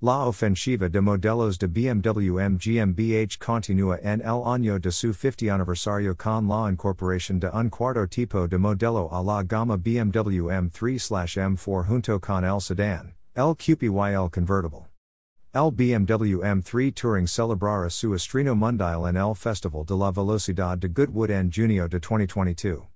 La ofensiva de modelos de BMW M GmbH continúa en el año de su 50 aniversario con la incorporación de un cuarto tipo de modelo a la gama BMW M3/M4 junto con el sedán, el el convertible. El BMW M3 Touring celebrará su estreno mundial en el Festival de la Velocidad de Goodwood en junio de 2022.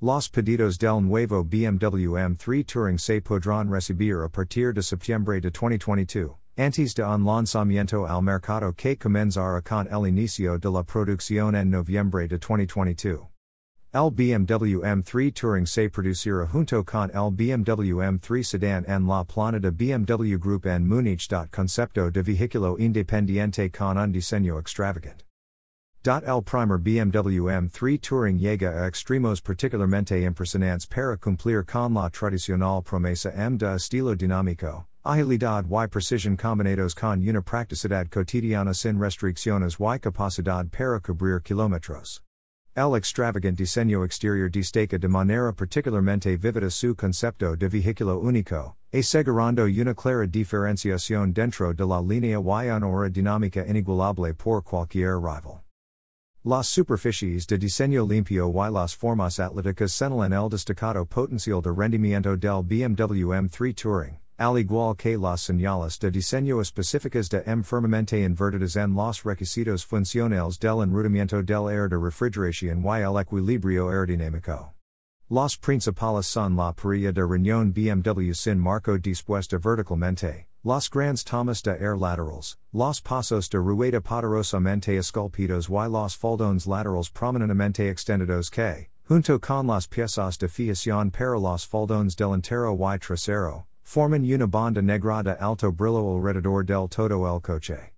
Los pedidos del nuevo BMW M3 Touring se podrán recibir a partir de septiembre de 2022. Antes de un lanzamiento al mercado que comenzará con el inicio de la producción en noviembre de 2022. El BMW M3 Touring se producirá junto con el BMW M3 Sedan en la plana de BMW Group en Múnich. Concepto de vehículo independiente con un diseño extravagante. El primer BMW M3 Touring llega a extremos particularmente impresionantes para cumplir con la tradicional promesa M de estilo dinámico, Agilidad y precision combinados con una practicidad cotidiana sin restricciones y capacidad para cubrir kilómetros. El extravagante diseño exterior destaca de manera particularmente vívida su concepto de vehículo único, asegurando una clara diferenciación dentro de la línea y una aura dinámica inigualable por cualquier rival. Las superficies de diseño limpio y las formas atléticas señalan el destacado potencial de rendimiento del BMW M3 Touring al igual que las señales de diseño específicas de M firmemente invertidas en los requisitos funcionales del enrutamiento del aire de refrigeración y el equilibrio aerodinámico. Los principales son la parrilla de riñón BMW sin marco dispuesta verticalmente, los grandes tomas de air laterals, los pasos de rueda poderosamente esculpidos y los faldones laterales prominentemente extendidos que, junto con las piezas de fijación para los faldones delantero y trasero, forman una banda negra de alto brillo alrededor del todo el coche.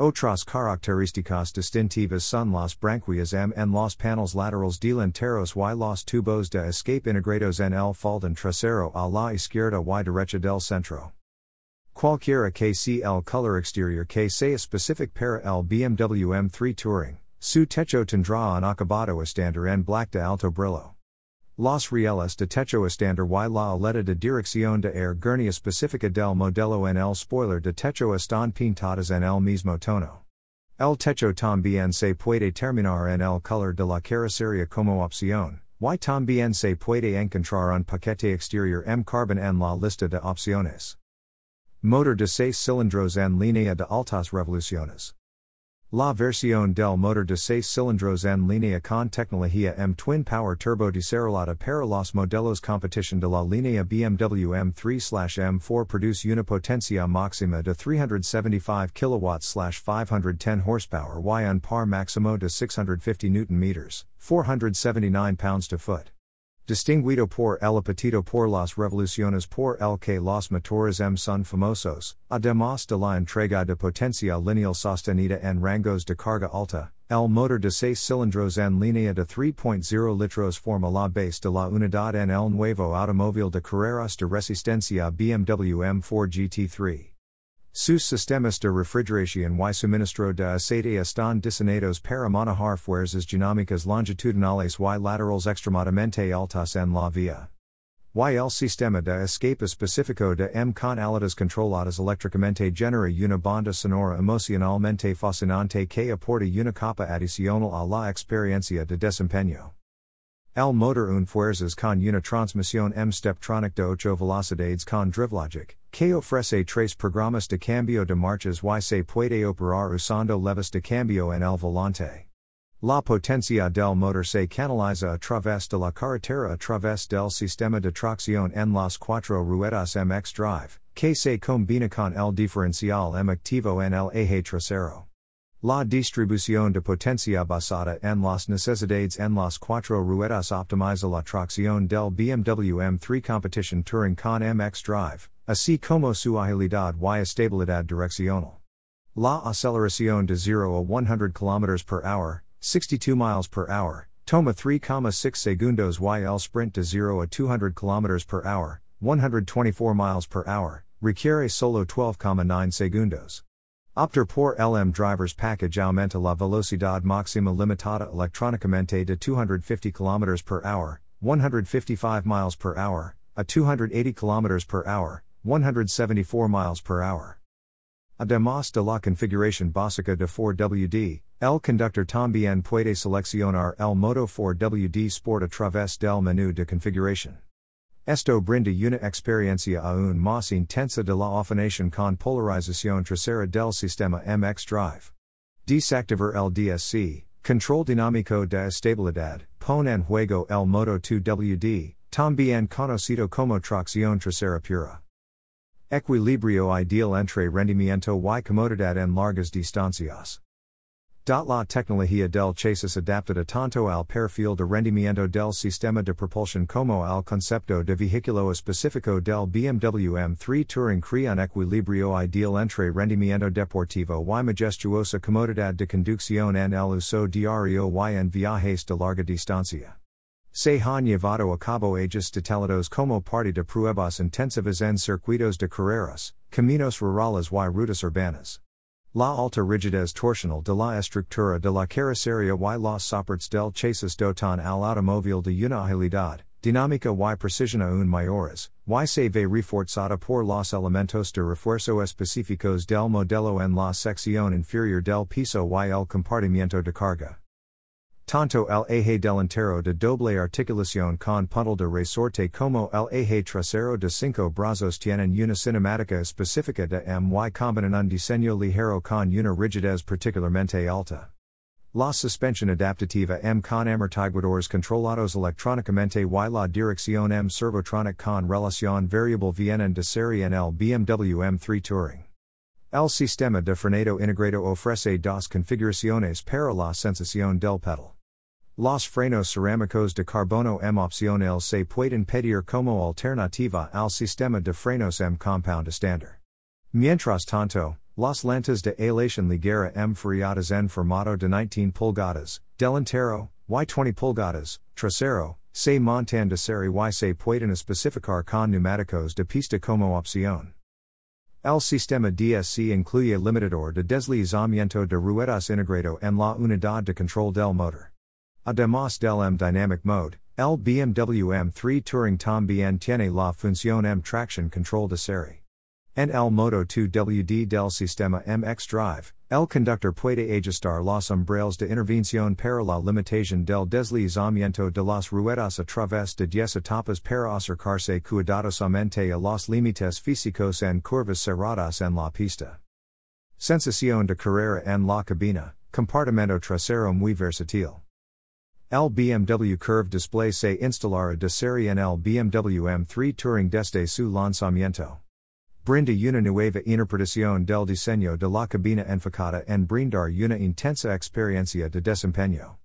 Otras características distintivas son las branquias M en los paneles laterales delanteros y los tubos de escape integrados en el faldón trasero a la izquierda y derecha del centro. Cualquiera que sea el color exterior que sea específic para el BMW M3 Touring, su techo tendrá un acabado estándar en black de alto brillo. Los rieles de techo estándar y la aleta de dirección de air Gurney específica del modelo en el spoiler de techo están pintadas en el mismo tono. El techo también se puede terminar en el color de la carrocería como opción, y también se puede encontrar un paquete exterior M carbon en la lista de opciones. Motor de seis cilindros en línea de altas revoluciones. La versión del motor de seis cilindros en línea con tecnología M Twin Power Turbo desarrollada para los modelos competition de la línea BMW M3/M4 produce una potencia máxima de 375 kW/510 horsepower y un par máximo de 650 Nm, 479 pounds to foot. Distinguido por el apetito por las revoluciones por el que los motores M son famosos, además de la entrega de potencia lineal sostenida en rangos de carga alta, el motor de seis cilindros en línea de 3.0 litros forma la base de la unidad en el nuevo automóvil de carreras de resistencia BMW M4 GT3. Sus sistemas de refrigeración y suministro de aceite están diseñados para manejar fuerzas dinámicas longitudinales y laterales extremadamente altas en la vía. Y el sistema de escape específico de M con aletas controladas eléctricamente genera una banda sonora emocionalmente fascinante que aporta una capa adicional a la experiencia de desempeño. El motor un fuerzas con una transmisión M Steptronic de 8 velocidades con DriveLogic, que ofrece tres programas de cambio de marchas y se puede operar usando levas de cambio en el volante. La potencia del motor se canaliza a través de la carretera a través del sistema de tracción en las cuatro ruedas M xDrive, que se combina con el diferencial M activo en el eje trasero. La distribución de potencia basada en las necesidades en las cuatro ruedas optimiza la tracción del BMW M3 Competition Touring con M xDrive, así como su agilidad y estabilidad direccional. La aceleración de 0 a 100 km per hour, 62 miles per hour, toma 3,6 segundos y el sprint de 0 a 200 km per hour, 124 miles per hour, requiere solo 12,9 segundos. Opter por el M Driver's Package aumenta la velocidad máxima limitada electrónicamente de 250 km per hour, 155 miles per hour, a 280 km per hour, 174 miles per hour. Además de la configuración básica de 4WD, el conductor también puede seleccionar el modo 4WD Sport a través del menú de configuración. Esto brinda una experiencia aún más intensa de la afinación con polarización trasera del sistema M xDrive. Desactivar el DSC, control dinámico de estabilidad, pon en juego el modo 2WD, también conocido como tracción trasera pura. Equilibrio ideal entre rendimiento y comodidad en largas distancias. La tecnología del chasis adaptada tanto al perfil de rendimiento del sistema de propulsión como al concepto de vehículo específico del BMW M3 Touring crea un equilibrio ideal entre rendimiento deportivo y majestuosa comodidad de conducción en el uso diario y en viajes de larga distancia. Se han llevado a cabo ages tutelados como parte de pruebas intensivas en circuitos de carreras, caminos rurales y rutas urbanas. La alta rigidez torsional de la estructura de la carrocería y los soportes del chasis dotan al automóvil de una agilidad, dinámica y precisión aún mayores, y se ve reforzada por los elementos de refuerzo específicos del modelo en la sección inferior del piso y el compartimiento de carga. Tanto el eje delantero de doble articulación con puntal de resorte como el eje trasero de cinco brazos tienen una cinemática específica de MY combinan un diseño ligero con una rigidez particularmente alta. La suspensión adaptativa M con amortiguadores controlados electrónicamente y la dirección M servotronic con relación variable vienen de serie en el BMW M3 Touring. El sistema de frenado integrado ofrece dos configuraciones para la sensación del pedal. Los frenos cerámicos de carbono M opcional se pueden pedir como alternativa al sistema de frenos M compound estándar. Mientras tanto, las llantas de aleación ligera M friadas en formato de 19 pulgadas, delantero, y 20 pulgadas, trasero, se montan de serie y se pueden especificar con neumáticos de pista como opción. El sistema DSC incluye limitador de deslizamiento de ruedas integrado en la unidad de control del motor. Además del M Dynamic Mode, el BMW M3 Touring también tiene la función M Traction Control de serie. En el Modo 2WD del Sistema M xDrive, el conductor puede ajustar los umbrales de intervención para la limitación del deslizamiento de las ruedas a través de 10 etapas para acercarse cuidadosamente a los límites físicos en curvas cerradas en la pista. Sensación de carrera en la cabina, compartimento trasero muy versátil. El BMW Curve Display se instalará de serie en el BMW M3 Touring desde su lanzamiento. Brinda una nueva interpretación del diseño de la cabina enfocada en brindar una intensa experiencia de desempeño.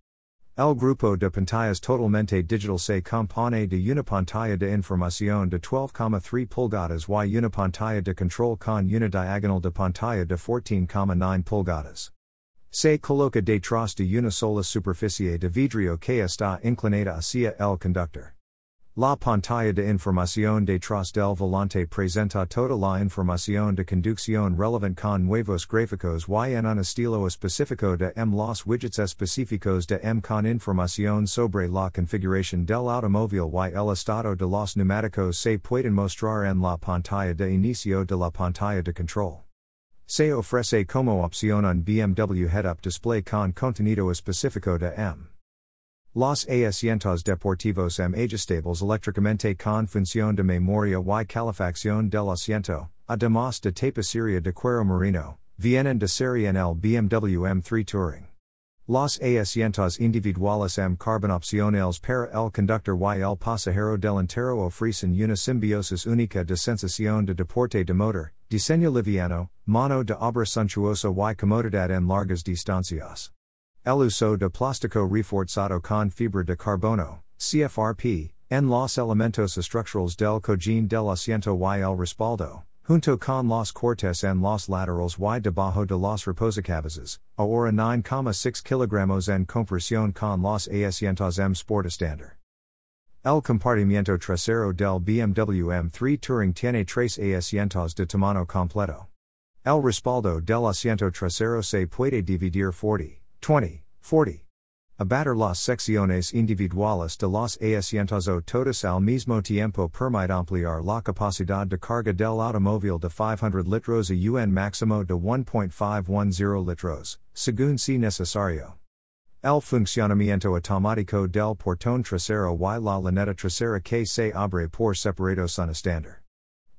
El grupo de pantallas totalmente digital se compone de una pantalla de información de 12,3 pulgadas y una pantalla de control con una diagonal de pantalla de 14,9 pulgadas. Se coloca detrás de una sola superficie de vidrio que está inclinada hacia el conductor. La pantalla de información detrás del volante presenta toda la información de conducción relevant con nuevos gráficos y en un estilo específico de M. Los widgets específicos de M con información sobre la configuración del automóvil y el estado de los neumáticos se pueden mostrar en la pantalla de inicio de la pantalla de control. Se ofrece como opción un BMW head-up display con contenido específico de M. Los asientos deportivos M ajustables eléctricamente con función de memoria y calefacción del asiento, además de tapicería de cuero marino, vienen de serie en el BMW M3 Touring. Los asientos individuales M carbon opcionales para el conductor y el pasajero delantero ofrecen una simbiosis única de sensación de deporte de motor, diseño liviano, mano de obra suntuosa y comodidad en largas distancias. El uso de plástico reforzado con fibra de carbono, CFRP, en los elementos estructurales del cojín del asiento y el respaldo, junto con los cortes en los laterales y debajo de los reposacabezas, ahora 9,6 kilogramos en compresión con los asientos M Sport estándar. El compartimiento trasero del BMW M3 Touring tiene tres asientos de tamaño completo. El respaldo del asiento trasero se puede dividir 40, 20, 40. Abater las secciones individuales de los asientos o todos al mismo tiempo permite ampliar la capacidad de carga del automóvil de 500 litros a un máximo de 1.510 litros, según si necesario. El funcionamiento automático del portón trasero y la laneta trasera que se abre por separado son estándar.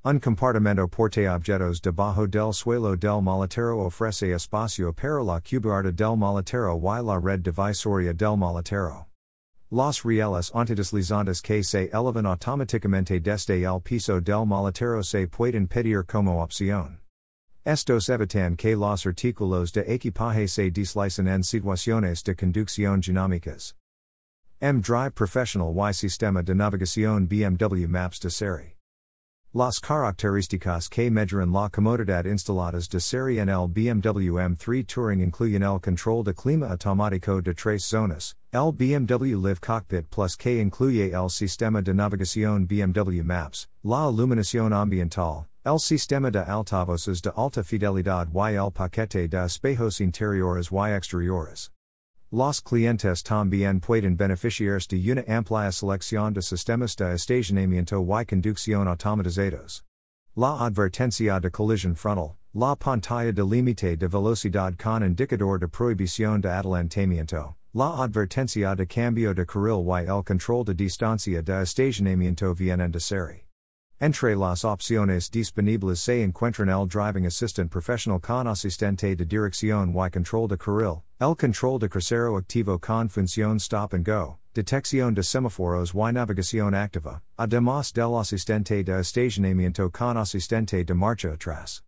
Un compartimento porte objetos debajo del suelo del maletero ofrece espacio para la cubierta del maletero y la red divisoria del maletero. Los rieles antideslizantes que se elevan automáticamente desde el piso del maletero se pueden pedir como opción. Estos evitan que los artículos de equipaje se deslicen en situaciones de conducción dinámicas. M Drive Professional y Sistema de Navegación BMW Maps de serie. Las características que mejoran la comodidad instaladas de serie en el BMW M3 Touring incluyen el control de clima automático de tres zonas, el BMW Live Cockpit Plus que incluye el sistema de navegación BMW Maps, la iluminación ambiental, el sistema de altavoces de alta fidelidad y el paquete de espejos interiores y exteriores. Los clientes también pueden beneficiarse de una amplia selección de sistemas de estacionamiento y conducción automatizados. La advertencia de collision frontal, la pantalla de límite de velocidad con indicador de prohibición de adelantamiento, la advertencia de cambio de carril y el control de distancia de estacionamiento vienen de serie. Entre las opciones disponibles se encuentran el Driving Assistant profesional con asistente de dirección y control de carril, el control de crucero activo con función stop and go, detección de semáforos y navegación activa, además del asistente de estacionamiento con asistente de marcha atrás.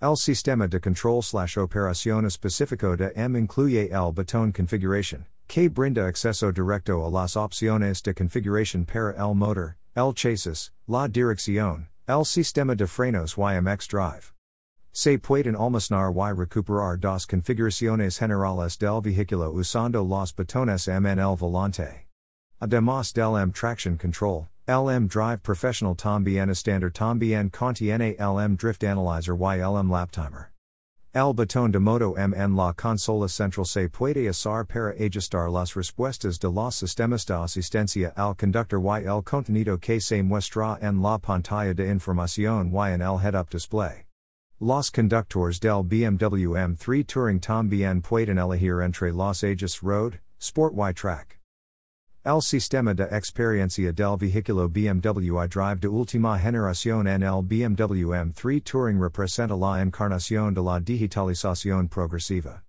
El sistema de control slash operación específico de M incluye el botón configuration, que brinda acceso directo a las opciones de configuración para el motor, el chasis, la dirección, el sistema de frenos y M xDrive. Se pueden almacenar y recuperar dos configuraciones generales del vehículo usando los botones M en el volante. Además del M Traction Control, el M Drive Professional también estándar también contiene el M Drift Analyzer y el Lap Timer. El botón de modo M en la consola central se puede usar para ajustar las respuestas de los sistemas de asistencia al conductor y el contenido que se muestra en la pantalla de información y en el head-up display. Los conductores del BMW M3 Touring también pueden elegir entre los ejes Road, Sport y Track. El sistema de experiencia del vehículo BMW iDrive de última generación en el BMW M3 Touring representa la encarnación de la digitalización progresiva.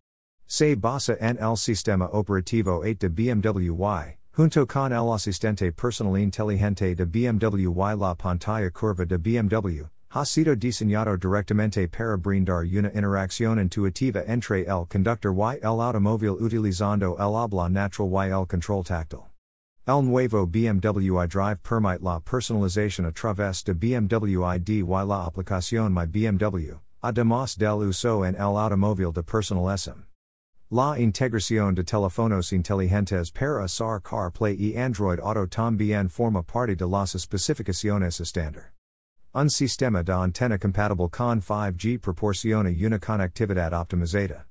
Se basa en el sistema operativo 8 de BMW Y, junto con el asistente personal inteligente de BMW y la pantalla curva de BMW, ha sido diseñado directamente para brindar una interacción intuitiva entre el conductor y el automóvil utilizando el habla natural y el control táctil. El nuevo BMW iDrive permite la personalización a través de BMW ID y la aplicación My BMW, además del uso en el automóvil de personalism. La integración de teléfonos inteligentes para usar CarPlay y Android Auto también forma parte de las especificaciones estándar. Un sistema de antena compatible con 5G proporciona una conectividad optimizada.